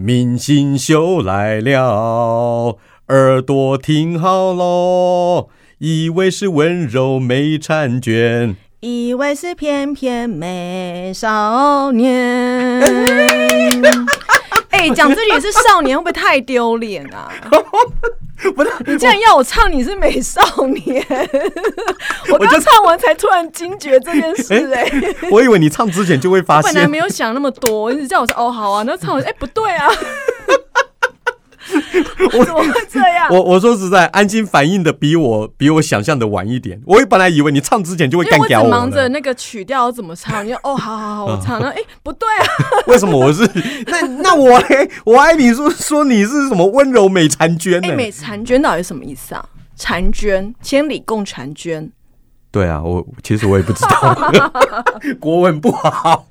明星秀来了，耳朵听好喽，以为是温柔美婵娟，以为是翩翩美少年。哎，讲自己是少年会不会太丢脸啊？不是，你竟然要我唱你是美少年，我刚唱完才突然惊觉这件事。哎，我以为你唱之前就会发 现，本来没有想那么多，你叫我说哦好啊，那唱完哎不对啊。我怎么会这样？我我说实在，安心反应的比我比我想象的晚一点。我本来以为你唱之前就会干掉我，忙着那个曲调怎么唱。你哦，好好好，我唱。那哎，不对啊，为什么我是那那我嘞？我爱你说说你是什么温柔美婵娟呢？美婵娟到底什么意思啊？婵娟，千里共婵娟。对啊，我其实我也不知道，国文不好，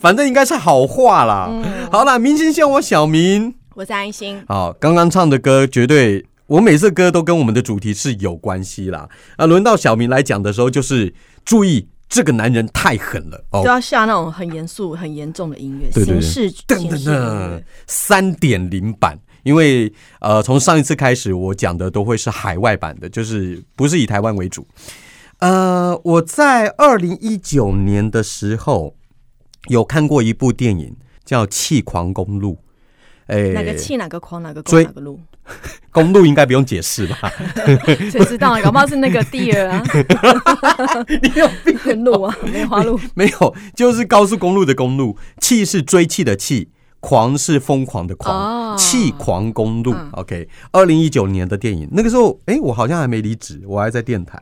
反正应该是好话啦。好了，明星像我小明。我是安心。好，刚刚唱的歌绝对，我每次歌都跟我们的主题是有关系啦。啊，轮到小明来讲的时候，就是注意这个男人太狠了，就要下那种很严肃、很严重的音乐，形式噔噔噔，三点零版。因为呃，从上一次开始，我讲的都会是海外版的，就是不是以台湾为主。呃，我在二零一九年的时候有看过一部电影，叫《气狂公路》。哎，哪个气哪个狂哪个追哪个路？公路应该不用解释吧？谁知道？搞不好是那个地儿啊？你有病？路啊，梅花路没有，就是高速公路的公路。气是追气的气，狂是疯狂的狂。气狂公路，OK。二零一九年的电影，那个时候，哎，我好像还没离职，我还在电台。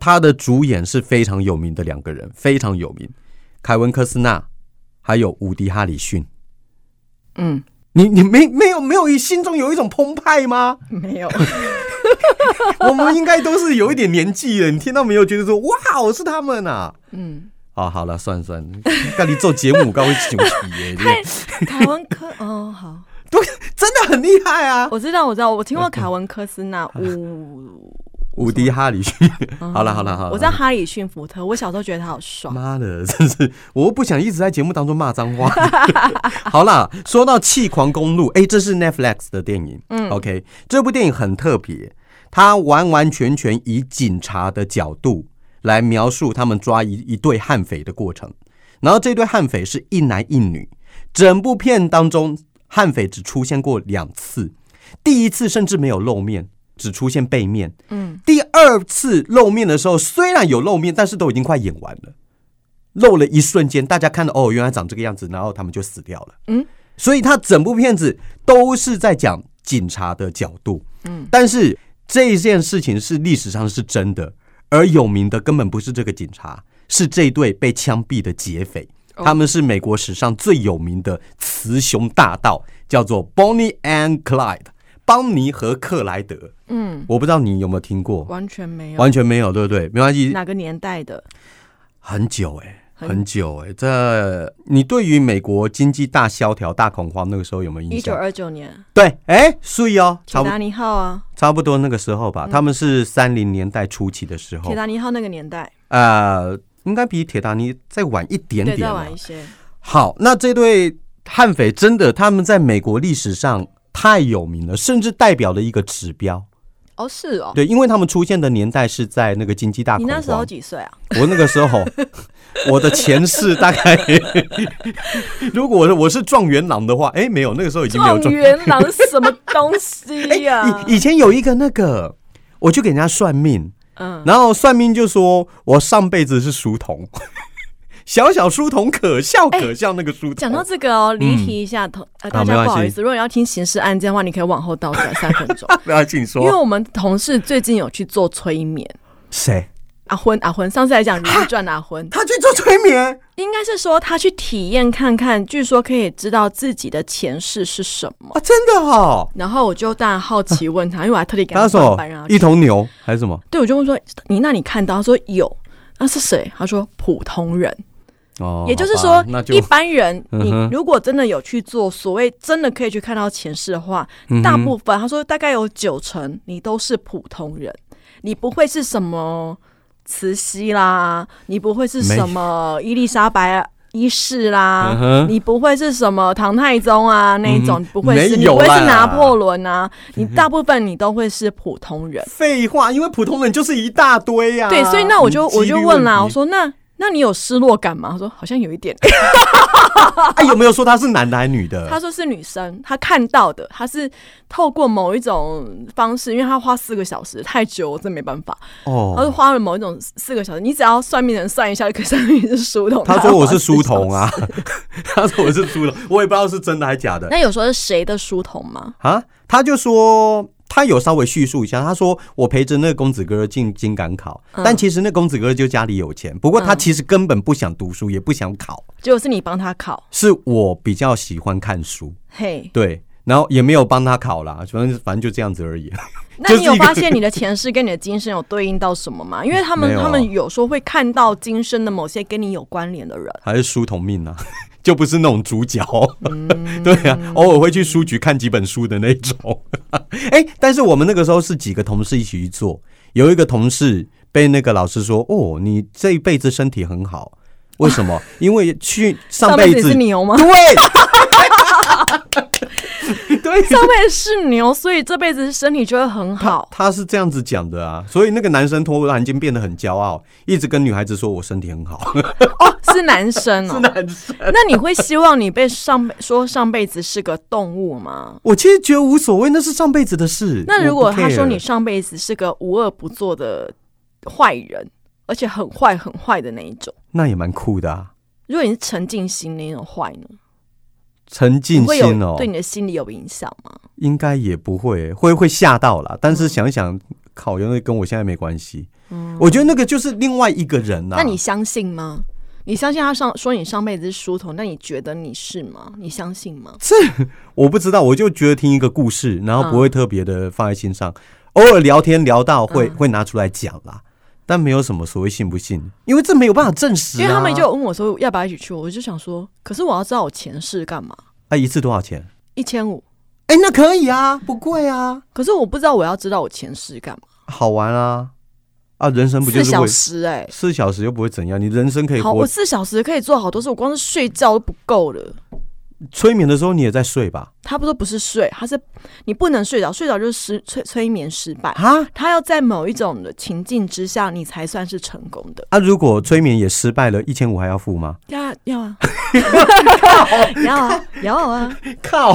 他的主演是非常有名的两个人，非常有名，凯文科斯纳还有伍迪哈里逊。嗯。你你没没有没有心中有一种澎湃吗？没有，我们应该都是有一点年纪了。你听到没有？觉得说哇，我是他们啊。嗯，哦，好了，算算，那你做节目，刚会休息耶。凯文科哦，好，对，真的很厉害啊。我知道，我知道，我听过凯文科斯纳呜。伍迪·哈里逊，好了好了好了，我知道哈里逊福特，我小时候觉得他好帅。妈的，真是，我不想一直在节目当中骂脏话。好了，说到《气狂公路》，哎，这是 Netflix 的电影。嗯，OK，这部电影很特别，它完完全全以警察的角度来描述他们抓一一对悍匪的过程。然后这对悍匪是一男一女，整部片当中悍匪只出现过两次，第一次甚至没有露面。只出现背面，嗯，第二次露面的时候，虽然有露面，但是都已经快演完了，露了一瞬间，大家看到哦，原来长这个样子，然后他们就死掉了，嗯，所以他整部片子都是在讲警察的角度，嗯，但是这件事情是历史上是真的，而有名的根本不是这个警察，是这对被枪毙的劫匪，他们是美国史上最有名的雌雄大盗，叫做 Bonnie and Clyde。邦尼和克莱德，嗯，我不知道你有没有听过，完全没有，完全没有，对不对？没关系，哪个年代的？很久哎，很久哎，这你对于美国经济大萧条、大恐慌那个时候有没有印象？一九二九年，对，哎，所以哦，铁达尼号啊，差不多那个时候吧，他们是三零年代初期的时候，铁达尼号那个年代，呃，应该比铁达尼再晚一点点，再晚一些。好，那这对悍匪真的，他们在美国历史上。太有名了，甚至代表了一个指标。哦，是哦，对，因为他们出现的年代是在那个经济大恐慌。你那时候几岁啊？我那个时候，我的前世大概，如果我是状元郎的话，哎，没有，那个时候已经没有状元郎什么东西呀？以以前有一个那个，我去给人家算命，嗯，然后算命就说我上辈子是书童。小小书童可笑可笑，那个书童。讲到这个哦，离题一下，同呃大家不好意思，如果你要听刑事案件的话，你可以往后倒转三分钟。不要紧说，因为我们同事最近有去做催眠。谁？阿昏阿昏，上次来讲《如懿传》阿昏，他去做催眠，应该是说他去体验看看，据说可以知道自己的前世是什么啊？真的哦。然后我就当然好奇问他，因为我还特地给他说一头牛还是什么？对，我就问说你那你看到？他说有，那是谁？他说普通人。哦，也就是说，一般人，你如果真的有去做所谓真的可以去看到前世的话，大部分他说大概有九成你都是普通人，你不会是什么慈禧啦，你不会是什么伊丽莎白一世啦，你不会是什么唐太宗啊那一种，不会是，你不会是拿破仑啊，你大部分你都会是普通人。废话，因为普通人就是一大堆呀。对，所以那我就我就问啦，我说那。那你有失落感吗？他说好像有一点。哎，有没有说他是男的还是女的？他说是女生，他看到的，他是透过某一种方式，因为他花四个小时太久，我真没办法。哦，他是花了某一种四个小时，你只要算命人算一下，就可以算你是书童。他说我是书童啊，他说我是书童，我也不知道是真的还是假的。那有说是谁的书童吗？啊，他就说。他有稍微叙述一下，他说我陪着那个公子哥进京赶考，但其实那公子哥就家里有钱，不过他其实根本不想读书，也不想考，就是你帮他考，是我比较喜欢看书，嘿，对，然后也没有帮他考啦，反正反正就这样子而已。那你有发现你的前世跟你的今生有对应到什么吗？因为他们他们有时候会看到今生的某些跟你有关联的人，还是书同命呢？就不是那种主角，对啊，偶尔会去书局看几本书的那种。哎，但是我们那个时候是几个同事一起去做，有一个同事被那个老师说：“哦，你这一辈子身体很好，为什么？因为去上辈子是牛吗？”对。对，上辈子是牛，所以这辈子身体就会很好。他是这样子讲的啊，所以那个男生突然间变得很骄傲，一直跟女孩子说我身体很好。哦，是男生哦，是男生。那你会希望你被上说上辈子是个动物吗？我其实觉得无所谓，那是上辈子的事。那如果他说你上辈子是个无恶不作的坏人，而且很坏很坏的那一种，那也蛮酷的啊。如果你是沉浸型那种坏呢？沉浸心哦，对你的心理有影响吗？应该也不会，会会吓到了。但是想想，考因为跟我现在没关系。嗯，我觉得那个就是另外一个人呐。那你相信吗？你相信他上说你上辈子是书童？那你觉得你是吗？你相信吗？这我不知道，我就觉得听一个故事，然后不会特别的放在心上。偶尔聊天聊到会会拿出来讲啦。但没有什么所谓信不信，因为这没有办法证实。因为他们就问我说要不要一起去，我就想说，可是我要知道我前世干嘛？啊，一次多少钱？一千五。哎，那可以啊，不贵啊。可是我不知道我要知道我前世干嘛？好玩啊！啊，人生不就是四小时？哎，四小时又不会怎样，你人生可以活。我四小时可以做好多事，我光是睡觉都不够了。催眠的时候你也在睡吧？他不说不是睡，他是你不能睡着，睡着就是失催催眠失败啊！他要在某一种的情境之下，你才算是成功的。啊，如果催眠也失败了，一千五还要付吗？要 要啊，要啊要啊！靠，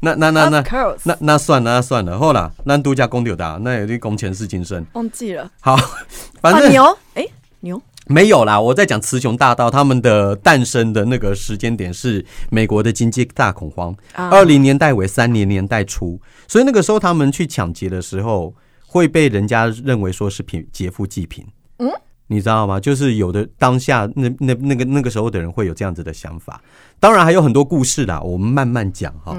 那那那那那那算了，那算了，好了，那度假公有的，那有点工钱是今生忘记了。好，反正牛哎牛。没有啦，我在讲雌雄大盗他们的诞生的那个时间点是美国的经济大恐慌，二零年代尾三零年代初，所以那个时候他们去抢劫的时候会被人家认为说是贫劫富济贫，嗯，你知道吗？就是有的当下那那那个那个时候的人会有这样子的想法，当然还有很多故事啦，我们慢慢讲哈。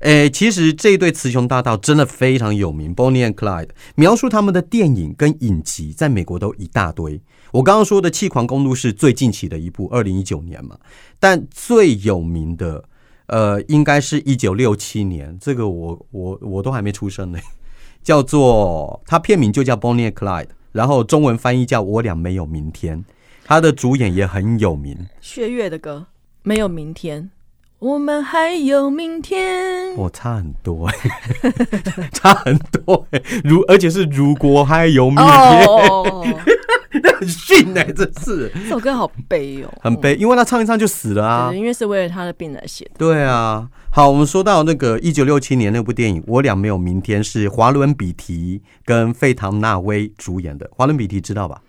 诶，其实这一对雌雄大盗真的非常有名，Bonnie and Clyde，描述他们的电影跟影集在美国都一大堆。我刚刚说的《气狂公路》是最近期的一部，二零一九年嘛。但最有名的，呃，应该是一九六七年，这个我我我都还没出生呢。叫做它片名就叫《Bonnie and Clyde》，然后中文翻译叫我俩没有明天。他的主演也很有名，薛岳的歌《没有明天》。我们还有明天，我差很多哎，差很多 哎，如而且是如果还有明天，那 很逊哎，真是。这首歌好悲哦，很悲，因为他唱一唱就死了啊，因为是为了他的病来写的。对啊，好，我们说到那个一九六七年那部电影《我俩没有明天》，是华伦比提跟费唐纳威主演的，华伦比提知道吧？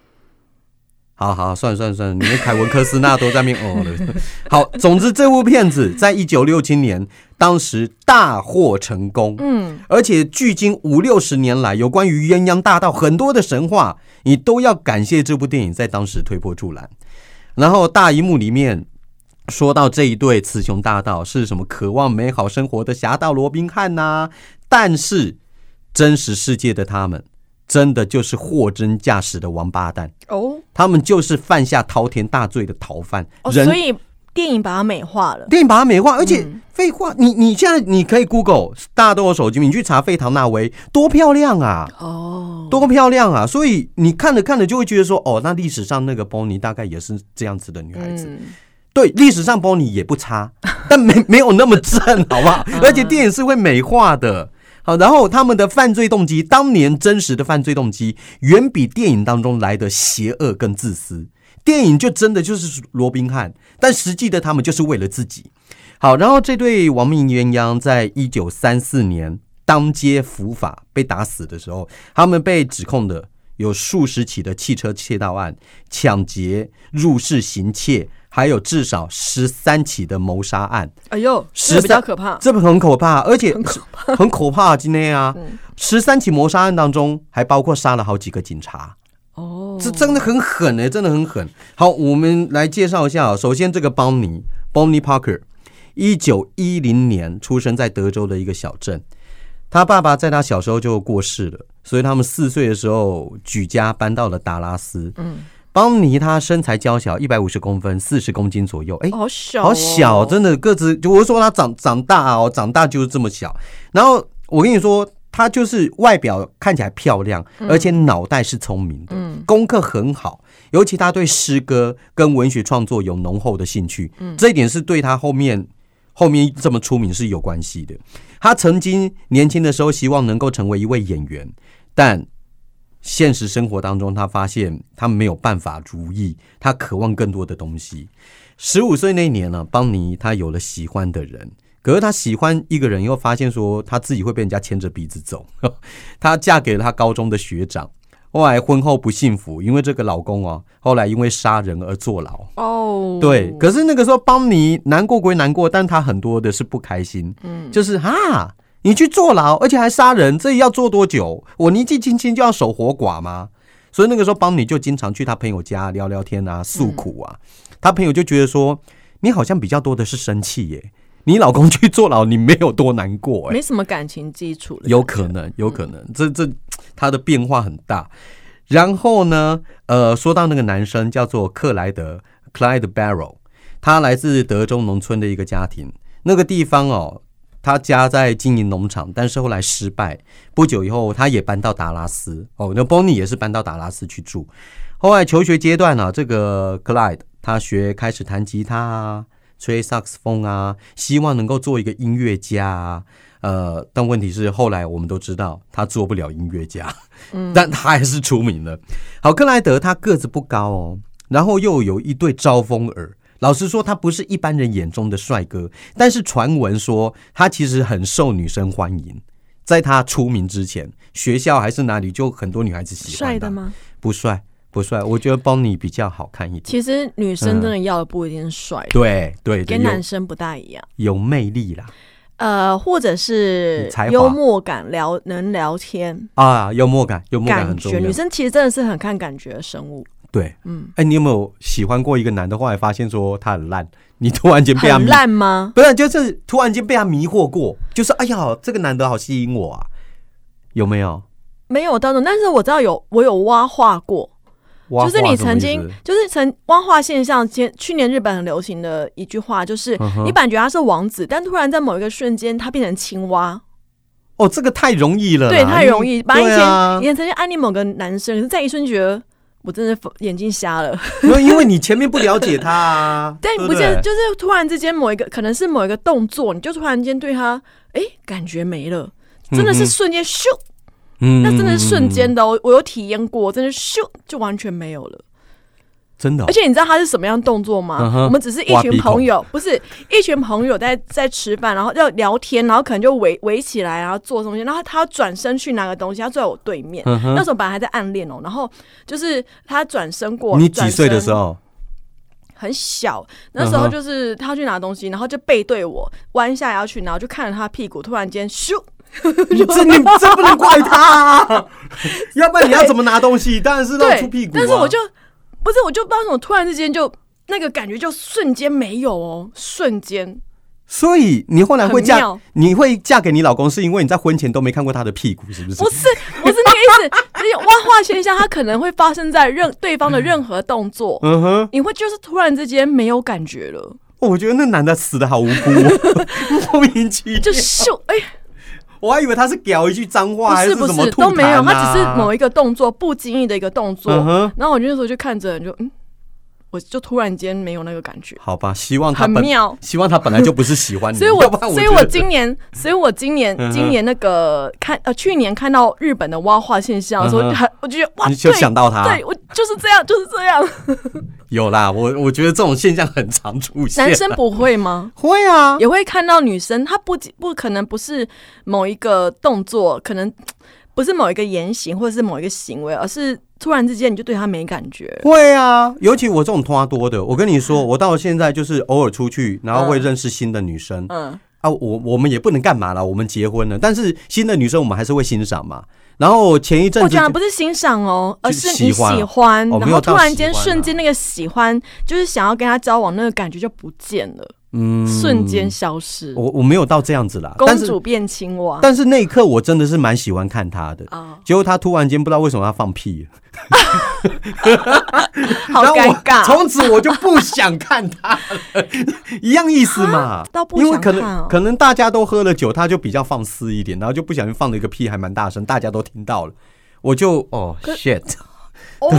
好好，算了算了算了，你们凯文科斯纳都在面哦了。好，总之这部片子在一九六七年当时大获成功，嗯，而且距今五六十年来，有关于鸳鸯大道很多的神话，你都要感谢这部电影在当时推波助澜。然后大荧幕里面说到这一对雌雄大盗是什么渴望美好生活的侠盗罗宾汉呐，但是真实世界的他们。真的就是货真价实的王八蛋哦！他们就是犯下滔天大罪的逃犯。哦，所以电影把它美化了。电影把它美化，而且废话，你你现在你可以 Google，大家都有手机，你去查费唐纳威，多漂亮啊！哦，多漂亮啊！所以你看着看着就会觉得说，哦，那历史上那个波尼大概也是这样子的女孩子。对，历史上 Bonnie 也不差，但没 没有那么正，好不好？而且电影是会美化的。好，然后他们的犯罪动机，当年真实的犯罪动机，远比电影当中来的邪恶跟自私。电影就真的就是罗宾汉，但实际的他们就是为了自己。好，然后这对亡命鸳鸯在一九三四年当街伏法被打死的时候，他们被指控的有数十起的汽车窃盗案、抢劫、入室行窃。还有至少十三起的谋杀案，哎呦，这比较可怕，这很可怕，而且很可怕。今天啊，十三起谋杀案当中，还包括杀了好几个警察。哦，这真的很狠哎，真的很狠。好，我们来介绍一下。首先，这个邦尼 （Bonnie Parker），一九一零年出生在德州的一个小镇。他爸爸在他小时候就过世了，所以他们四岁的时候举家搬到了达拉斯。嗯。邦尼他身材娇小，一百五十公分，四十公斤左右。哎，好小，好小，真的个子。就我说他长长大哦，长大就是这么小。然后我跟你说，他就是外表看起来漂亮，而且脑袋是聪明的，功课很好。尤其他对诗歌跟文学创作有浓厚的兴趣。这一点是对他后面后面这么出名是有关系的。他曾经年轻的时候希望能够成为一位演员，但。现实生活当中，他发现他没有办法如意，他渴望更多的东西。十五岁那年呢，邦尼他有了喜欢的人，可是他喜欢一个人，又发现说他自己会被人家牵着鼻子走。她嫁给了他高中的学长，后来婚后不幸福，因为这个老公啊，后来因为杀人而坐牢。哦，对，可是那个时候邦尼难过归难过，但他很多的是不开心。嗯，就是啊。你去坐牢，而且还杀人，这要坐多久？我年纪轻轻就要守活寡吗？所以那个时候，邦尼就经常去他朋友家聊聊天啊，诉苦啊。他朋友就觉得说，你好像比较多的是生气耶。你老公去坐牢，你没有多难过，没什么感情基础。有可能，有可能，这这他的变化很大。然后呢，呃，说到那个男生叫做克莱德 （Clyde Barrow），他来自德州农村的一个家庭，那个地方哦。他家在经营农场，但是后来失败。不久以后，他也搬到达拉斯。哦，那 Bonnie 也是搬到达拉斯去住。后来求学阶段呢，这个 Clyde 他学开始弹吉他啊，吹萨克斯风啊，希望能够做一个音乐家。啊。呃，但问题是后来我们都知道他做不了音乐家，嗯，但他还是出名了。好，克莱德他个子不高哦，然后又有一对招风耳。老实说，他不是一般人眼中的帅哥，但是传闻说他其实很受女生欢迎。在他出名之前，学校还是哪里，就很多女孩子喜欢。帅的吗？不帅，不帅。我觉得邦尼比较好看一点。其实女生真的要的不一定是帅，对对，跟男生不大一样，有魅力啦。呃，或者是幽默感，聊能聊天啊，幽默感，幽默感很重要。女生其实真的是很看感觉的生物。对，嗯，哎，你有没有喜欢过一个男的，后来发现说他很烂，你突然间被他烂吗？不是，就是突然间被他迷惑过，就是哎呀，这个男的好吸引我啊，有没有？没有当中，但是我知道有，我有挖化过，就是你曾经就是曾挖化现象，前去年日本很流行的一句话，就是你感觉他是王子，但突然在某一个瞬间他变成青蛙。哦，这个太容易了，对，太容易。把以前以前曾经暗恋某个男生，可是在一瞬觉得。我真的眼睛瞎了，因为因为你前面不了解他，啊，但不见就是突然之间某一个可能是某一个动作，你就突然间对他哎感觉没了，真的是瞬间咻，嗯，那真的是瞬间的，我我有体验过，真的咻就完全没有了。真的，而且你知道他是什么样动作吗？我们只是一群朋友，不是一群朋友在在吃饭，然后要聊天，然后可能就围围起来，然后做东西，然后他转身去拿个东西，他坐在我对面。那时候本来还在暗恋哦，然后就是他转身过，你几岁的时候？很小，那时候就是他去拿东西，然后就背对我弯下腰去，然后就看着他屁股，突然间咻，你这 你这不能怪他，啊 要不然你要怎么拿东西？当然是露出屁股，但是我就。不是，我就不知道怎么突然之间就那个感觉就瞬间没有哦，瞬间。所以你后来会嫁，你会嫁给你老公，是因为你在婚前都没看过他的屁股，是不是？不是，不是那个意思。而且挖化现象，它可能会发生在任对方的任何动作。嗯哼，你会就是突然之间没有感觉了。我觉得那男的死的好无辜，莫名其妙。就秀哎。我还以为他是屌一句脏话，还是什么都没有，他只是某一个动作，不经意的一个动作。然后我那时候就看着，就嗯，我就突然间没有那个感觉。好吧，希望他本很妙希望他本来就不是喜欢你，所以我所以我今年，所以我今年今年那个看呃去年看到日本的挖化现象的时候，嗯哼还我就觉得哇，你就对想到他对我就是这样，就是这样。有啦，我我觉得这种现象很常出现。男生不会吗？会啊，也会看到女生，她不不可能不是某一个动作，可能不是某一个言行或者是某一个行为，而是突然之间你就对他没感觉。会啊，尤其我这种拖多的，我跟你说，我到现在就是偶尔出去，然后会认识新的女生、嗯，啊，我我们也不能干嘛了，我们结婚了，但是新的女生我们还是会欣赏嘛。然后前一阵子我讲的不是欣赏哦，而是你喜欢然后突然间瞬间那个喜欢，就是想要跟他交往那个感觉就不见了，嗯瞬间消失。我我没有到这样子啦，公主变青蛙但是那一刻我真的是蛮喜欢看他的。哦，结果他突然间不知道为什么要放屁，好然后我尴尬。从此我就不想看他了，一样意思嘛。因为可。能可能大家都喝了酒，他就比较放肆一点，然后就不小心放了一个屁，还蛮大声，大家都听到了。我就哦 shit，哦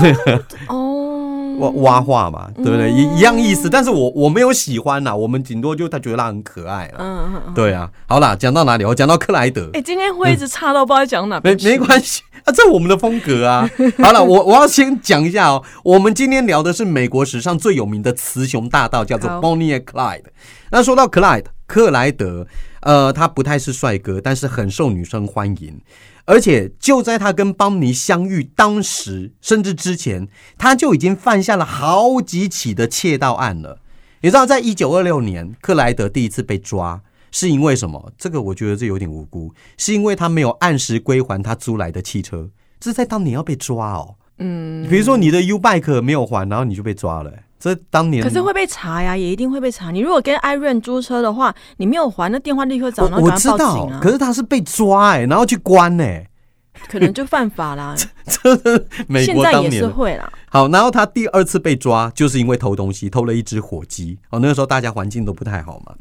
哦，挖挖话嘛，对不对？一一样意思，但是我我没有喜欢呐，我们顶多就他觉得他很可爱了。嗯嗯嗯。对啊，好啦，讲到哪里？我讲到克莱德哎，，今天会一直差到不知道讲哪没。没关系 啊，这我们的风格啊。好了，我我要先讲一下哦，我们今天聊的是美国史上最有名的雌雄大盗，叫做 Bonnie and Clyde。那说到 Clyde 克莱德，呃，他不太是帅哥，但是很受女生欢迎。而且就在他跟邦尼相遇当时，甚至之前，他就已经犯下了好几起的窃盗案了。你知道，在一九二六年，克莱德第一次被抓，是因为什么？这个我觉得这有点无辜，是因为他没有按时归还他租来的汽车。这是在当年要被抓哦。嗯，比如说你的 U bike 没有还，然后你就被抓了、这当年可是会被查呀，也一定会被查。你如果跟艾润租车的话，你没有还，那电话立刻找，然后我知道。可是他是被抓哎、然后去关哎、可能就犯法啦。这是美现在也国当年的是会啦。好，然后他第二次被抓，就是因为偷东西，偷了一只火鸡。哦，那个时候大家环境都不太好嘛。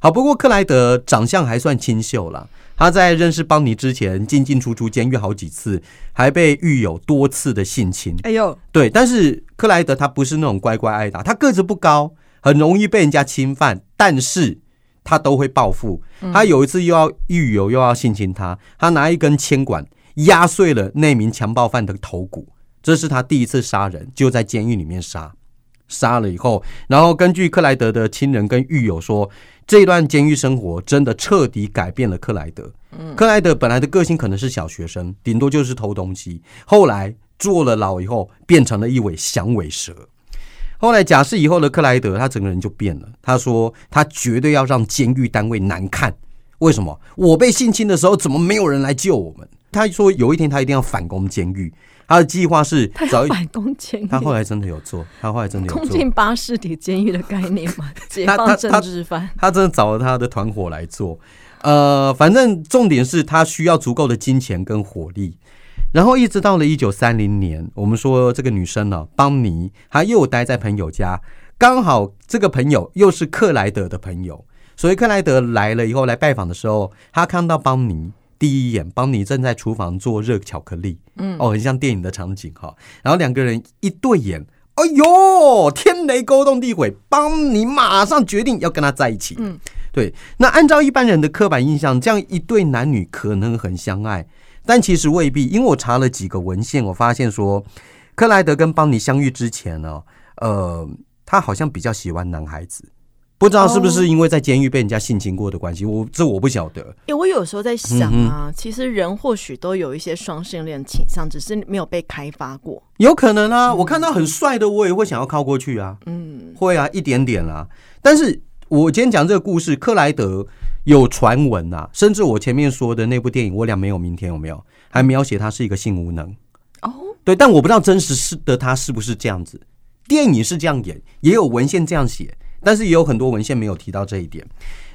好，不过克莱德长相还算清秀啦。他在认识邦尼之前，进进出出监狱好几次，还被狱友多次的性侵。哎呦，对，但是克莱德他不是那种乖乖挨打，他个子不高，很容易被人家侵犯，但是他都会报复。他有一次又要狱友又要性侵他，他拿一根铅管压碎了那名强暴犯的头骨，这是他第一次杀人，就在监狱里面杀。杀了以后，然后根据克莱德的亲人跟狱友说，这段监狱生活真的彻底改变了克莱德。克莱德本来的个性可能是小学生，顶多就是偷东西，后来坐了牢以后，变成了一尾响尾蛇。后来假释以后的克莱德，他整个人就变了。他说他绝对要让监狱单位难看。为什么？我被性侵的时候，怎么没有人来救我们？他说有一天他一定要反攻监狱，他的计划是找一。他要反攻监狱，他后来真的有做，他后来真的有做。攻进巴士底监狱的概念嘛，解放政治犯。他真的找了他的团伙来做。呃，反正重点是他需要足够的金钱跟火力。然后一直到了一九三零年，我们说这个女生呢、邦尼，她又待在朋友家，刚好这个朋友又是克莱德的朋友，所以克莱德来了以后来拜访的时候，他看到邦尼。第一眼，邦尼正在厨房做热巧克力，嗯，哦，很像电影的场景哈。然后两个人一对眼，哎呦，天雷勾动地火，邦尼马上决定要跟他在一起。嗯，对。那按照一般人的刻板印象，这样一对男女可能很相爱，但其实未必，因为我查了几个文献，我发现说，克莱德跟邦尼相遇之前呢，呃，他好像比较喜欢男孩子。不知道是不是因为在监狱被人家性侵过的关系，我这我不晓得。因为我有时候在想嗯啊，其实人或许都有一些双性恋倾向，只是没有被开发过。有可能啊，我看到很帅的，我也会想要靠过去啊。嗯，会啊，一点点啦。但是我今天讲这个故事，克莱德有传闻啊，甚至我前面说的那部电影《我俩没有明天》有没有，还描写他是一个性无能。哦，对，但我不知道真实是的他是不是这样子。电影是这样演，也有文献这样写，但是也有很多文献没有提到这一点。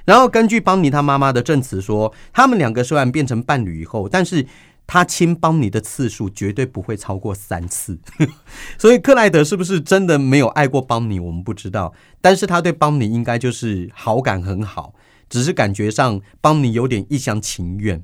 然后根据邦尼他妈妈的证词说，他们两个虽然变成伴侣以后，但是他亲邦尼的次数绝对不会超过三次。所以克莱德是不是真的没有爱过邦尼，我们不知道。但是他对邦尼应该就是好感很好，只是感觉上邦尼有点一厢情愿。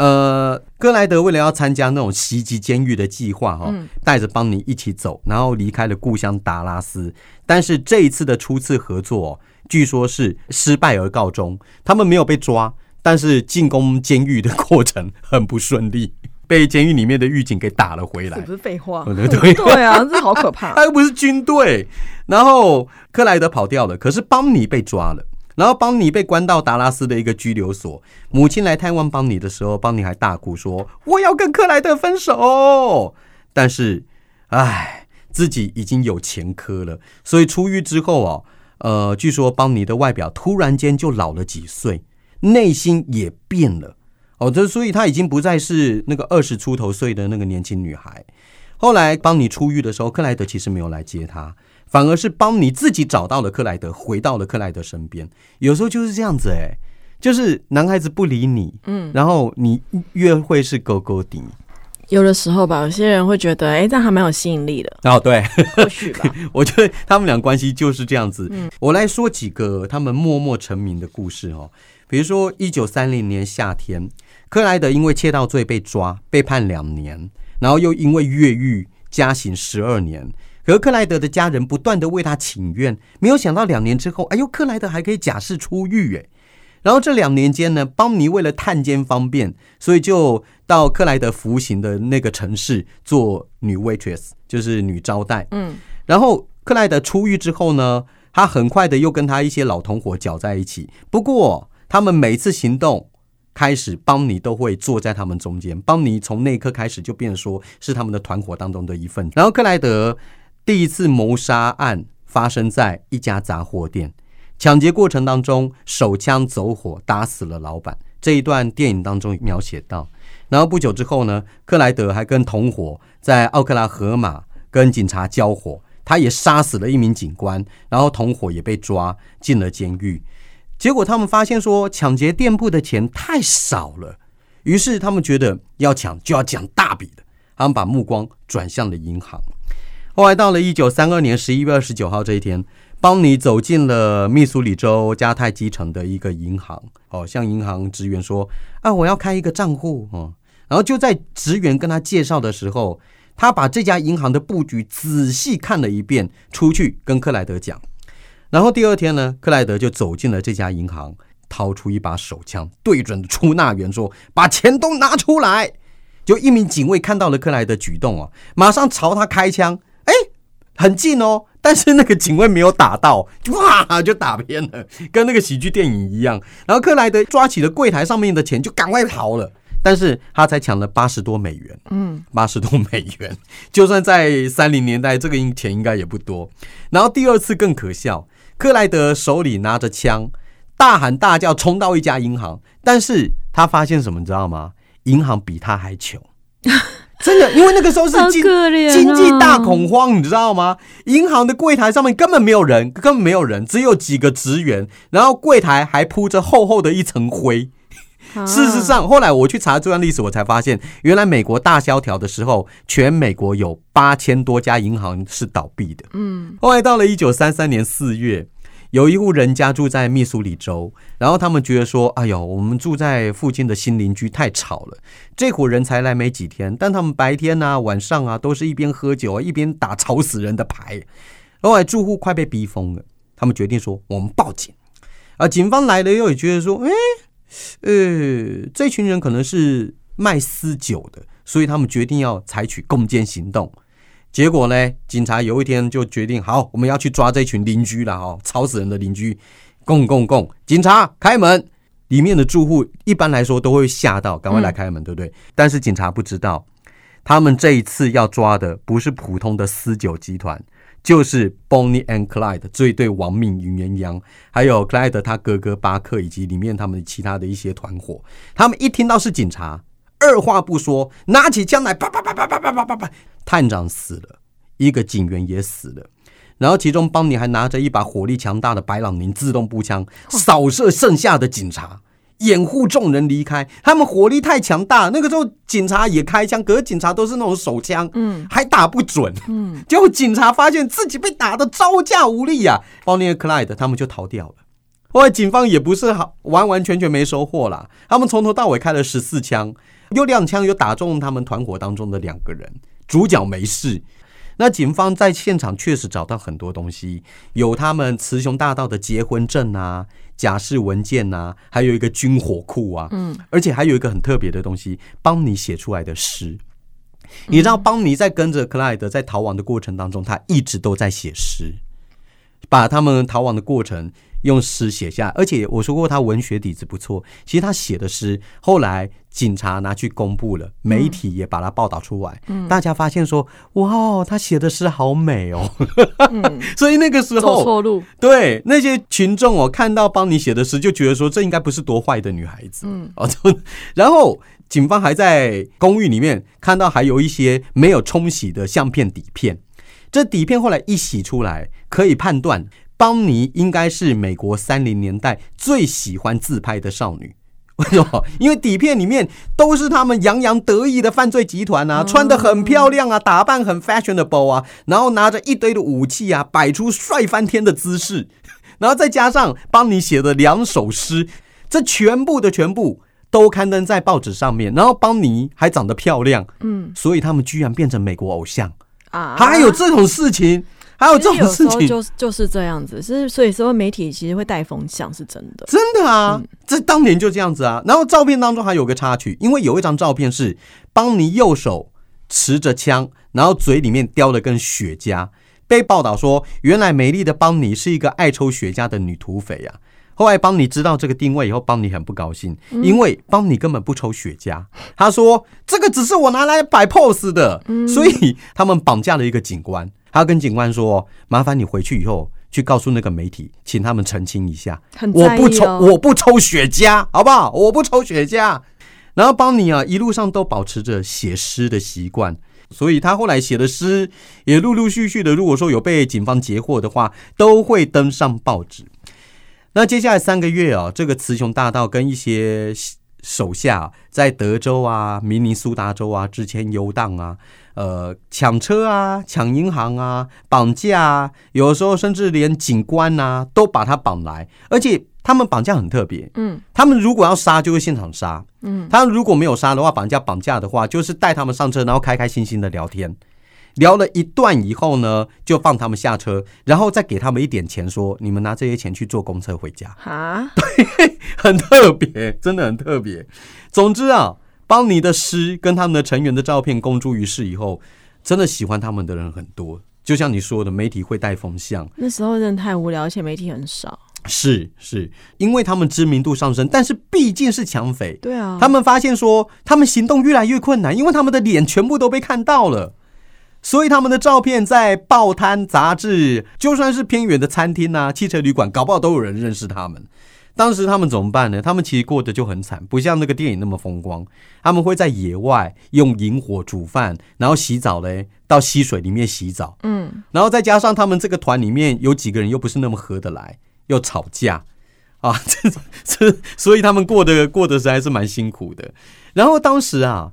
呃，克莱德为了要参加那种袭击监狱的计划，哈，带着邦尼一起走，然后离开了故乡达拉斯。但是这一次的初次合作，据说是失败而告终。他们没有被抓，但是进攻监狱的过程很不顺利，被监狱里面的狱警给打了回来。不是废话，对对对啊，这好可怕。他又不是军队。然后克莱德跑掉了，可是邦尼被抓了。然后邦尼被关到达拉斯的一个拘留所。母亲来探望邦尼的时候，邦尼还大哭说：“我要跟克莱德分手。”但是，唉，自己已经有前科了，所以出狱之后哦，呃，据说邦尼的外表突然间就老了几岁，内心也变了哦。这所以他已经不再是那个二十出头岁的那个年轻女孩。后来邦尼出狱的时候，克莱德其实没有来接他。反而是帮你自己找到了克莱德，回到了克莱德身边。有时候就是这样子，哎，就是男孩子不理你，嗯，然后你约会是勾勾顶。有的时候吧，有些人会觉得，哎，这样还蛮有吸引力的。哦，对，或许吧。我觉得他们俩关系就是这样子。嗯，我来说几个他们默默成名的故事哦。比如说，一九三零年夏天，克莱德因为窃盗罪被抓，被判两年，然后又因为越狱加刑十二年。可克莱德的家人不断的为他请愿，没有想到两年之后，哎呦，克莱德还可以假释出狱哎。然后这两年间呢，邦尼为了探监方便，所以就到克莱德服刑的那个城市做女 waitress，就是女招待。嗯。然后克莱德出狱之后呢，他很快的又跟他一些老同伙搅在一起。不过他们每次行动开始，邦尼都会坐在他们中间。邦尼从那一刻开始就变说是他们的团伙当中的一份。然后克莱德。第一次谋杀案发生在一家杂货店，抢劫过程当中手枪走火，打死了老板。这一段电影当中描写到。然后不久之后呢，克莱德还跟同伙在奥克拉荷马跟警察交火，他也杀死了一名警官，然后同伙也被抓进了监狱。结果他们发现说，抢劫店铺的钱太少了，于是他们觉得要抢就要抢大笔的，他们把目光转向了银行。后来到了一九三二年十一月二十九号这一天，邦尼走进了密苏里州加泰基城的一个银行，哦，向银行职员说：“啊，我要开一个账户。”哦，然后就在职员跟他介绍的时候，他把这家银行的布局仔细看了一遍，出去跟克莱德讲。然后第二天呢，克莱德就走进了这家银行，掏出一把手枪，对准出纳员说：“把钱都拿出来！”就一名警卫看到了克莱德举动啊，马上朝他开枪。哎，很近哦，但是那个警卫没有打到，哇，就打偏了，跟那个喜剧电影一样。然后克莱德抓起了柜台上面的钱，就赶快逃了。但是他才抢了八十多美元，嗯，八十多美元，就算在三零年代，这个钱应该也不多。然后第二次更可笑，克莱德手里拿着枪，大喊大叫冲到一家银行，但是他发现什么，你知道吗？银行比他还穷。真的，因为那个时候是经经济大恐慌，你知道吗？银行的柜台上面根本没有人，根本没有人，只有几个职员，然后柜台还铺着厚厚的一层灰。事实上，后来我去查这段历史，我才发现，原来美国大萧条的时候，全美国有八千多家银行是倒闭的。嗯，后来到了一九三三年四月。有一户人家住在密苏里州，然后他们觉得说：“哎呦，我们住在附近的新邻居太吵了。”这伙人才来没几天，但他们白天啊、晚上啊，都是一边喝酒啊，一边打吵死人的牌。后来住户快被逼疯了，他们决定说：“我们报警。”啊，警方来了又也觉得说：“哎，呃，这群人可能是卖私酒的，所以他们决定要采取攻坚行动。”结果呢？警察有一天就决定，好，我们要去抓这群邻居了哈，吵死人的邻居！共共共！警察开门，里面的住户一般来说都会吓到，赶快来开门，对不对？但是警察不知道，他们这一次要抓的不是普通的私酒集团，就是 Bonnie and Clyde 这一对亡命云鸳鸯，还有 Clyde 他哥哥巴克以及里面他们其他的一些团伙。他们一听到是警察。二话不说，拿起枪来，啪啪啪啪啪啪啪啪啪，探长死了，一个警员也死了，然后其中邦尼还拿着一把火力强大的白朗宁自动步枪，扫射剩下的警察，掩护众人离开。他们火力太强大，那个时候警察也开枪，可是警察都是那种手枪，嗯，还打不准，嗯，结果警察发现自己被打的招架无力呀，邦尼和克莱德他们就逃掉了。后来警方也不是好完完全全没收获啦，他们从头到尾开了十四枪，有两枪有打中他们团伙当中的两个人，主角没事。那警方在现场确实找到很多东西，有他们雌雄大盗的结婚证啊、假释文件啊，还有一个军火库啊，嗯，而且还有一个很特别的东西，邦尼写出来的诗。你知道，邦尼在跟着克莱德在逃亡的过程当中，他一直都在写诗，把他们逃亡的过程。用诗写下，而且我说过他文学底子不错。其实他写的诗后来警察拿去公布了，媒体也把它报道出来。嗯，大家发现说，哇，他写的诗好美哦。嗯，所以那个时候走错路。对那些群众哦，看到帮你写的诗，就觉得说这应该不是多坏的女孩子。嗯，哦，然后警方还在公寓里面看到还有一些没有冲洗的相片底片，这底片后来一洗出来，可以判断。邦尼应该是美国三零年代最喜欢自拍的少女，为什么？因为底片里面都是他们洋洋得意的犯罪集团啊，穿的很漂亮啊，打扮很 fashionable 啊，然后拿着一堆的武器啊，摆出帅翻天的姿势，然后再加上邦尼写的两首诗，这全部的全部都刊登在报纸上面，然后邦尼还长得漂亮，嗯，所以他们居然变成美国偶像。啊，还有这种事情。还有这种事情，就就是这样子，是所以说媒体其实会带风向，是真的，真的啊，这当年就这样子啊。然后照片当中还有个插曲，因为有一张照片是邦尼右手持着枪，然后嘴里面叼了根雪茄，被报道说原来美丽的邦尼是一个爱抽雪茄的女土匪啊。后来邦尼知道这个定位以后，邦尼很不高兴，因为邦尼根本不抽雪茄，他说这个只是我拿来摆 pose 的，所以他们绑架了一个警官。他要跟警官说：“麻烦你回去以后去告诉那个媒体，请他们澄清一下，我不抽，我不抽雪茄，好不好？我不抽雪茄。然后邦尼啊，一路上都保持着写诗的习惯，所以他后来写的诗也陆陆续续的，如果说有被警方截获的话，都会登上报纸。那接下来三个月啊，这个雌雄大盗跟一些手下在德州啊、明尼苏达州啊之间游荡啊。”呃，抢车啊，抢银行啊，绑架啊，有的时候甚至连警官呐都把他绑来，而且他们绑架很特别，嗯，他们如果要杀就会现场杀，嗯，他如果没有杀的话，绑架绑架的话就是带他们上车，然后开开心心的聊天，聊了一段以后呢，就放他们下车，然后再给他们一点钱，说你们拿这些钱去坐公车回家，啊，对，很特别，真的很特别，总之啊。邦尼的诗跟他们的成员的照片公诸于世以后，真的喜欢他们的人很多。就像你说的，媒体会带风向。那时候真的太无聊，而且媒体很少。是是，因为他们知名度上升，但是毕竟是抢匪。对啊，他们发现说，他们行动越来越困难，因为他们的脸全部都被看到了，所以他们的照片在报摊、杂志，就算是偏远的餐厅啊、汽车旅馆，搞不好都有人认识他们。当时他们怎么办呢？他们其实过得就很惨，不像那个电影那么风光。他们会在野外用萤火煮饭，然后洗澡嘞，到溪水里面洗澡。嗯，然后再加上他们这个团里面有几个人又不是那么合得来，又吵架啊，这这，所以他们过得过得实在是蛮辛苦的。然后当时啊，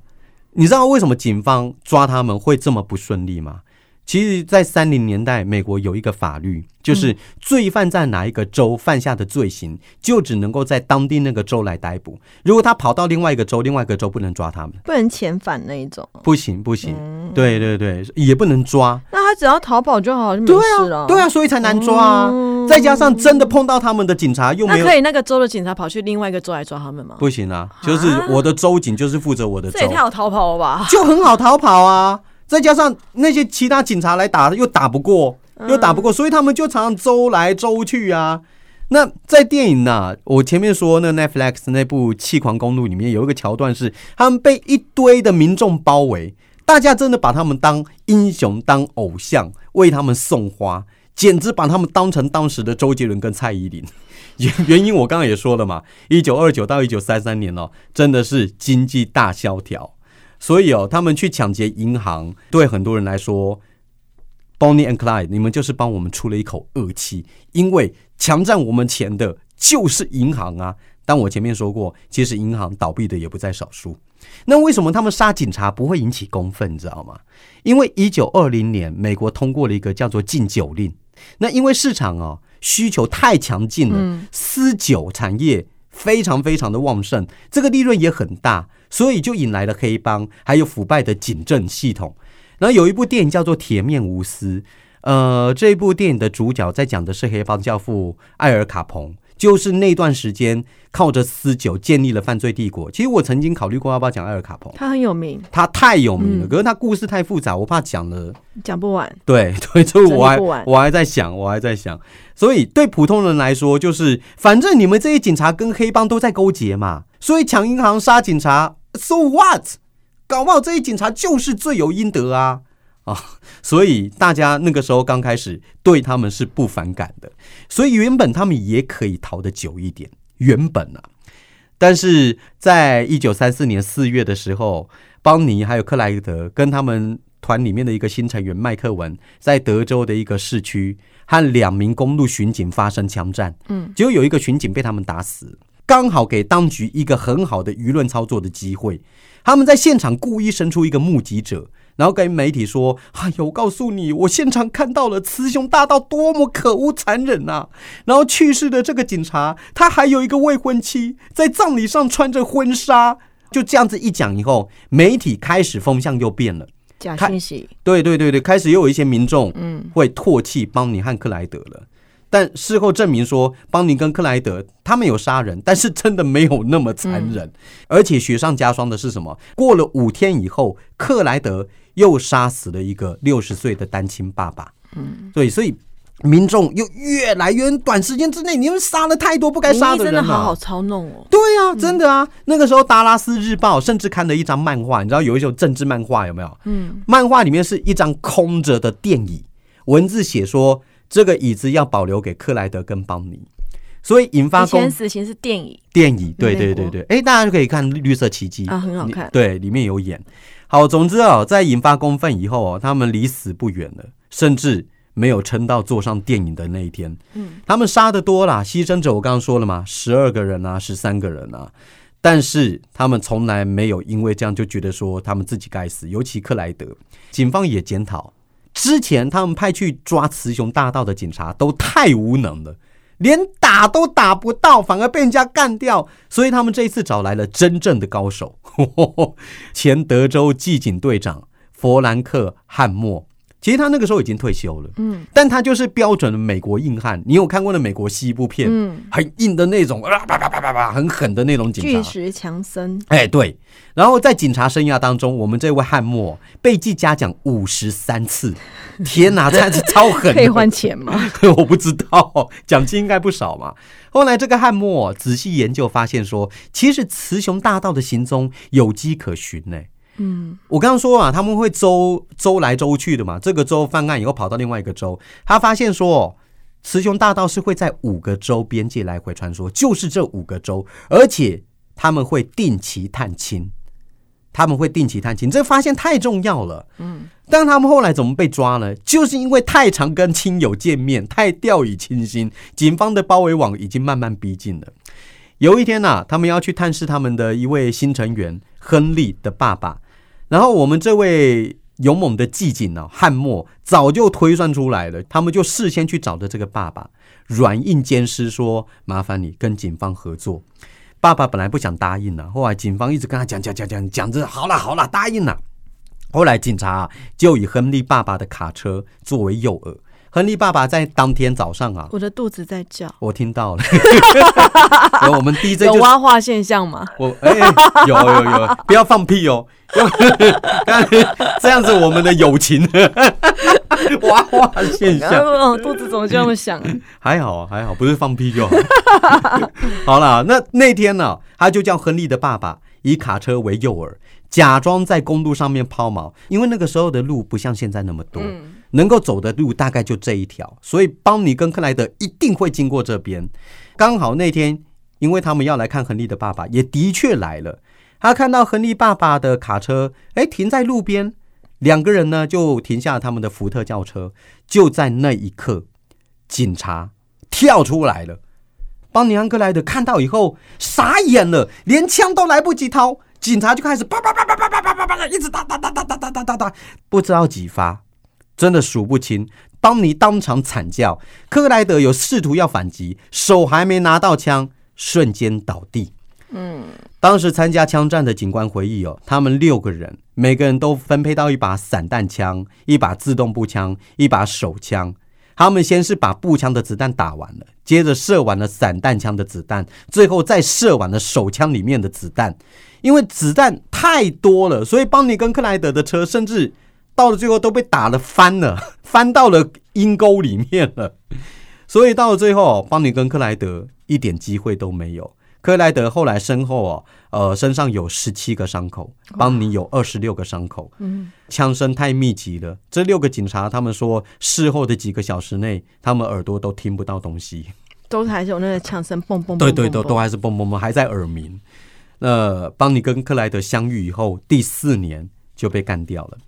你知道为什么警方抓他们会这么不顺利吗？其实，在三零年代，美国有一个法律，就是罪犯在哪一个州犯下的罪行，就只能够在当地那个州来逮捕。如果他跑到另外一个州，另外一个州不能抓他们，不能遣返那一种，不行不行。对对对，也不能抓。那他只要逃跑就好，就没事了。对啊，所以才难抓啊。再加上真的碰到他们的警察，又没有可以那个州的警察跑去另外一个州来抓他们吗？不行啊，就是我的州警就是负责我的州，这也太好逃跑了吧？就很好逃跑啊。再加上那些其他警察来打，又打不过，又打不过，所以他们就常常周来周去啊。那在电影呢，我前面说那 Netflix 那部《气狂公路》里面有一个桥段是，他们被一堆的民众包围，大家真的把他们当英雄、当偶像，为他们送花，简直把他们当成当时的周杰伦跟蔡依林。原 原因我刚刚也说了嘛，一九二九到一九三三年哦，真的是经济大萧条。所以哦，他们去抢劫银行，对很多人来说，Bonnie and Clyde，你们就是帮我们出了一口恶气，因为强占我们钱的就是银行啊。但我前面说过，其实银行倒闭的也不在少数。那为什么他们杀警察不会引起公愤？你知道吗？因为一九二零年美国通过了一个叫做禁酒令。那因为市场哦需求太强劲了，私酒产业非常非常的旺盛，这个利润也很大，所以就引来了黑帮，还有腐败的警政系统。然后有一部电影叫做《铁面无私》，呃，这部电影的主角在讲的是黑帮教父艾尔卡彭。就是那段时间靠着私酒建立了犯罪帝国。其实我曾经考虑过要不要讲艾尔卡彭，他很有名，他太有名了。可是他故事太复杂，我怕讲了讲不完。对 对，就我还我还在想，我还在想。所以对普通人来说，就是反正你们这些警察跟黑帮都在勾结嘛，所以抢银行杀警察，so what？搞不好这些警察就是罪有应得啊。啊，所以大家那个时候刚开始对他们是不反感的，所以原本他们也可以逃得久一点。原本啊，但是在一九三四年四月的时候，邦尼还有克莱德跟他们团里面的一个新成员麦克文，在德州的一个市区和两名公路巡警发生枪战，嗯，结果有一个巡警被他们打死，刚好给当局一个很好的舆论操作的机会。他们在现场故意伸出一个目击者。然后跟媒体说：“哎呦，我告诉你，我现场看到了雌雄大盗多么可恶残忍啊！然后去世的这个警察，他还有一个未婚妻，在葬礼上穿着婚纱。就这样子一讲以后，媒体开始风向又变了，假信息。对对对对，开始又有一些民众嗯会唾弃邦尼和克莱德了。”但事后证明说，邦尼跟克莱德他们有杀人，但是真的没有那么残忍。而且雪上加霜的是什么？过了五天以后，克莱德又杀死了一个六十岁的单亲爸爸。嗯，对，所以民众又越来越短时间之内，你们杀了太多不该杀的人真的好好操弄哦。对啊，真的啊。那个时候，《达拉斯日报》甚至看了一张漫画，你知道有一种政治漫画有没有？嗯，漫画里面是一张空着的电椅，文字写说。这个椅子要保留给克莱德跟邦尼，所以引发公死刑是电影，电影，对对对对，哎，大家就可以看《绿色奇迹》啊，很好看，对，里面有演。好，总之哦，在引发公愤以后哦，他们离死不远了，甚至没有撑到坐上电影的那一天。嗯，他们杀的多啦，牺牲者我刚刚说了嘛，十二个人啊，十三个人啊，但是他们从来没有因为这样就觉得说他们自己该死，尤其克莱德，警方也检讨。之前他们派去抓雌雄大盗的警察都太无能了，连打都打不到，反而被人家干掉。所以他们这一次找来了真正的高手，前德州缉警队长弗兰克汉默。其实他那个时候已经退休了，嗯，但他就是标准的美国硬汉。你有看过的美国西部片，嗯，很硬的那种，啊叭叭叭叭叭，很狠的那种警察。巨石强森，哎，对。然后在警察生涯当中，我们这位汉默被记嘉奖五十三次，天哪，这是超狠。可以换钱吗？我不知道，奖金应该不少嘛。后来这个汉默仔细研究，发现说，其实雌雄大盗的行踪有迹可循呢。嗯，我刚刚说啊，他们会周周来周去的嘛。这个州犯案以后跑到另外一个州，他发现说，雌雄大盗是会在五个州边界来回穿梭，就是这五个州，而且他们会定期探亲，他们会定期探亲。这发现太重要了。嗯，但他们后来怎么被抓呢？就是因为太常跟亲友见面，太掉以轻心，警方的包围网已经慢慢逼近了。有一天呐，他们要去探视他们的一位新成员亨利的爸爸。然后我们这位勇猛的纪警呢，汉默早就推算出来了，他们就事先去找的这个爸爸，软硬兼施说：“麻烦你跟警方合作。”爸爸本来不想答应呢，后来警方一直跟他讲讲讲讲讲着，好了好了，答应了。后来警察就以亨利爸爸的卡车作为诱饵。亨利爸爸在当天早上啊，我的肚子在叫，我听到了。我们 DJ 有挖化现象吗？我哎，有有有，不要放屁哦！这样子我们的友情 挖化现象。肚子怎么这么想？还好还好，不是放屁就好。好了，那那天呢，他就叫亨利的爸爸以卡车为诱饵，假装在公路上面抛锚，因为那个时候的路不像现在那么多。能够走的路大概就这一条，所以邦尼跟克莱德一定会经过这边。刚好那天，因为他们要来看亨利的爸爸，也的确来了。他看到亨利爸爸的卡车，哎，停在路边，两个人呢就停下他们的福特轿车。就在那一刻，警察跳出来了。邦尼和克莱德看到以后傻眼了，连枪都来不及掏，警察就开始叭叭叭叭叭叭叭叭叭，一直打打打打打打打打打，不知道几发。真的数不清，邦尼当场惨叫，克莱德有试图要反击，手还没拿到枪，瞬间倒地。嗯，当时参加枪战的警官回忆哦，他们六个人每个人都分配到一把散弹枪、一把自动步枪、一把手枪。他们先是把步枪的子弹打完了，接着射完了散弹枪的子弹，最后再射完了手枪里面的子弹。因为子弹太多了，所以邦尼跟克莱德的车甚至到了最后都被打了翻了，翻到了阴沟里面了。所以到了最后，邦尼跟克莱德一点机会都没有。克莱德后来身后哦，呃，身上有十七个伤口，邦尼有二十六个伤口。嗯，枪声太密集了。这六个警察他们说，事后的几个小时内，他们耳朵都听不到东西，都还是有那个枪声，嘣嘣。对对，都都还是嘣嘣嘣，还在耳鸣。那邦尼跟克莱德相遇以后，第四年就被干掉了。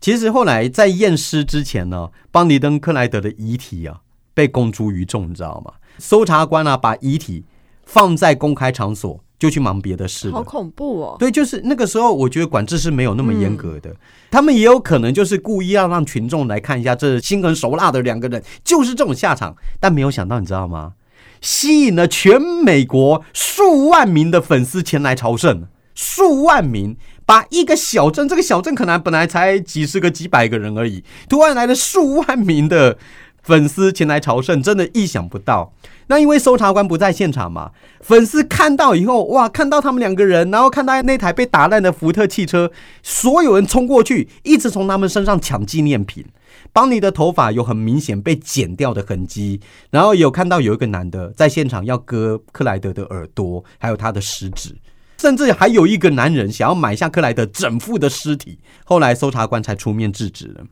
其实后来在验尸之前呢，邦尼登克莱德的遗体啊，被公诸于众，你知道吗？搜查官啊，把遗体。放在公开场所就去忙别的事，好恐怖哦！对，就是那个时候，我觉得管制是没有那么严格的。他们也有可能就是故意要让群众来看一下这心狠手辣的两个人，就是这种下场。但没有想到，你知道吗？吸引了全美国数万名的粉丝前来朝圣，数万名把一个小镇，这个小镇可能本来才几十个、几百个人而已，突然来了数万名的粉丝前来朝圣，真的意想不到。那因为搜查官不在现场嘛，粉丝看到以后，哇，看到他们两个人，然后看到那台被打烂的福特汽车，所有人冲过去，一直从他们身上抢纪念品。邦尼的头发有很明显被剪掉的痕迹，然后有看到有一个男的在现场要割克莱德的耳朵，还有他的食指，甚至还有一个男人想要买下克莱德整副的尸体，后来搜查官才出面制止了。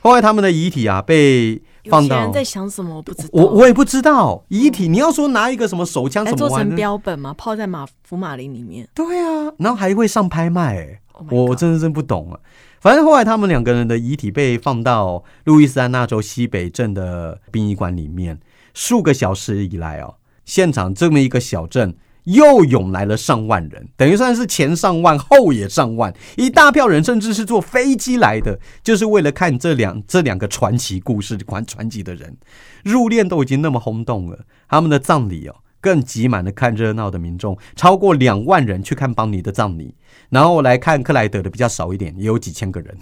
后来他们的遗体啊被。放到在想什么？我不知道，我我也不知道。遗体，你要说拿一个什么手枪什么做成标本吗？泡在马福马林里面？对啊，然后还会上拍卖？我真的真不懂啊。反正后来他们两个人的遗体被放到路易斯安那州西北镇的殡仪馆里面，数个小时以来哦，现场这么一个小镇。又涌来了上万人，等于算是前上万后也上万，一大票人甚至是坐飞机来的，就是为了看这两这两个传奇故事传传奇的人。入殓都已经那么轰动了，他们的葬礼哦更挤满了看热闹的民众，超过两万人去看邦尼的葬礼，然后来看克莱德的比较少一点，也有几千个人，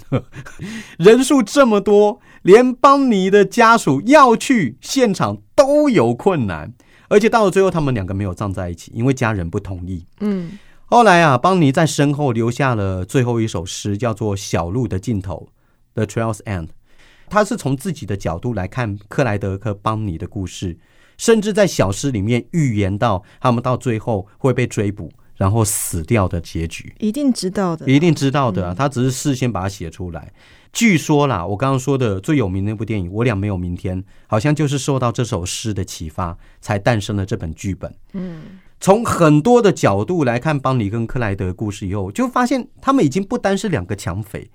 人数这么多，连邦尼的家属要去现场都有困难。而且到了最后，他们两个没有葬在一起，因为家人不同意。嗯，后来啊，邦尼在身后留下了最后一首诗，叫做《小路的尽头》（The Trail's End）。他是从自己的角度来看克莱德和邦尼的故事，甚至在小诗里面预言到他们到最后会被追捕，然后死掉的结局。一定知道的，一定知道的。他只是事先把它写出来。据说啦，我刚刚说的最有名的那部电影《我俩没有明天》，好像就是受到这首诗的启发，才诞生了这本剧本。嗯，从很多的角度来看邦尼跟克莱德的故事以后，就发现他们已经不单是两个抢匪，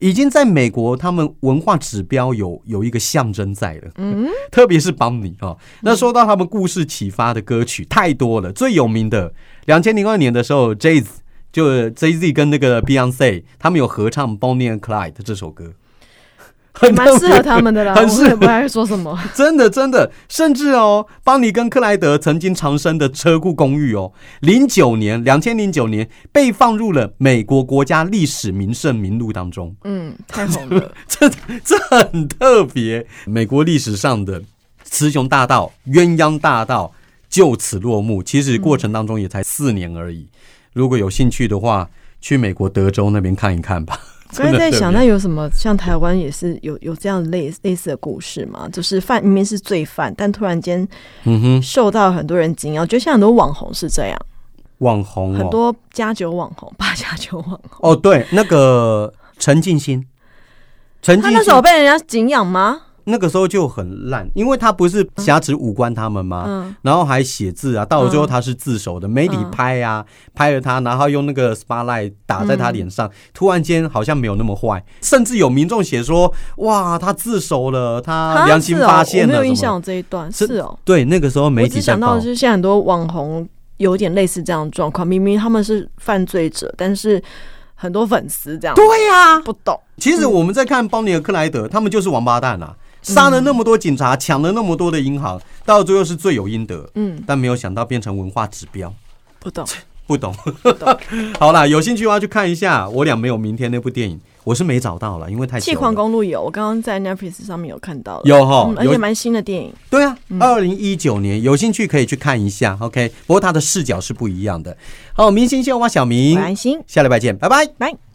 已经在美国他们文化指标有有一个象征在了。嗯，特别是邦尼啊，那说到他们故事启发的歌曲太多了，最有名的两千零二年的时候，Jazz。就 Jay Z 跟那个 Beyonce，他们有合唱《Bonnie and Clyde》这首歌，蛮适合他们的啦。很适合，不爱说什么。真的，真的，甚至哦，邦尼跟克莱德曾经藏身的车库公寓哦，零九年，两千零九年被放入了美国国家历史名胜名录当中。嗯，太好了，这这很特别。美国历史上的雌雄大盗、鸳鸯大盗就此落幕。其实过程当中也才四年而已。如果有兴趣的话，去美国德州那边看一看吧。刚才在想，那有什么像台湾也是有有这样类类似的故事吗？就是犯明明是罪犯，但突然间，嗯哼，受到很多人敬仰。我觉得像很多网红是这样，网红很多加酒网红，八加酒网红。哦，对，那个陈静心，陈他那时候被人家敬仰吗？那个时候就很烂，因为他不是挟持五官他们吗？然后还写字啊，到了最后他是自首的，媒体拍啊，拍了他，然后用那个 spotlight 打在他脸上，突然间好像没有那么坏，甚至有民众写说：“哇，他自首了，他良心发现了。”没有印象这一段是哦，对，那个时候媒体想到就是现在很多网红有点类似这样的状况，明明他们是犯罪者，但是很多粉丝这样。对呀，不懂。其实我们在看邦尼和克莱德，他们就是王八蛋啊。杀了那么多警察，抢了那么多的银行，到最后是罪有应得。嗯，但没有想到变成文化指标。不懂，不懂。好啦，有兴趣的话去看一下。我俩没有明天那部电影。我是没找到了，因为太气狂公路有，我刚刚在 Netflix 上面有看到，有哈，而且蛮新的电影。对啊，二零一九年，有兴趣可以去看一下。OK，不过他的视角是不一样的。好，明星秀花小明，安心，下礼拜见，拜拜，拜。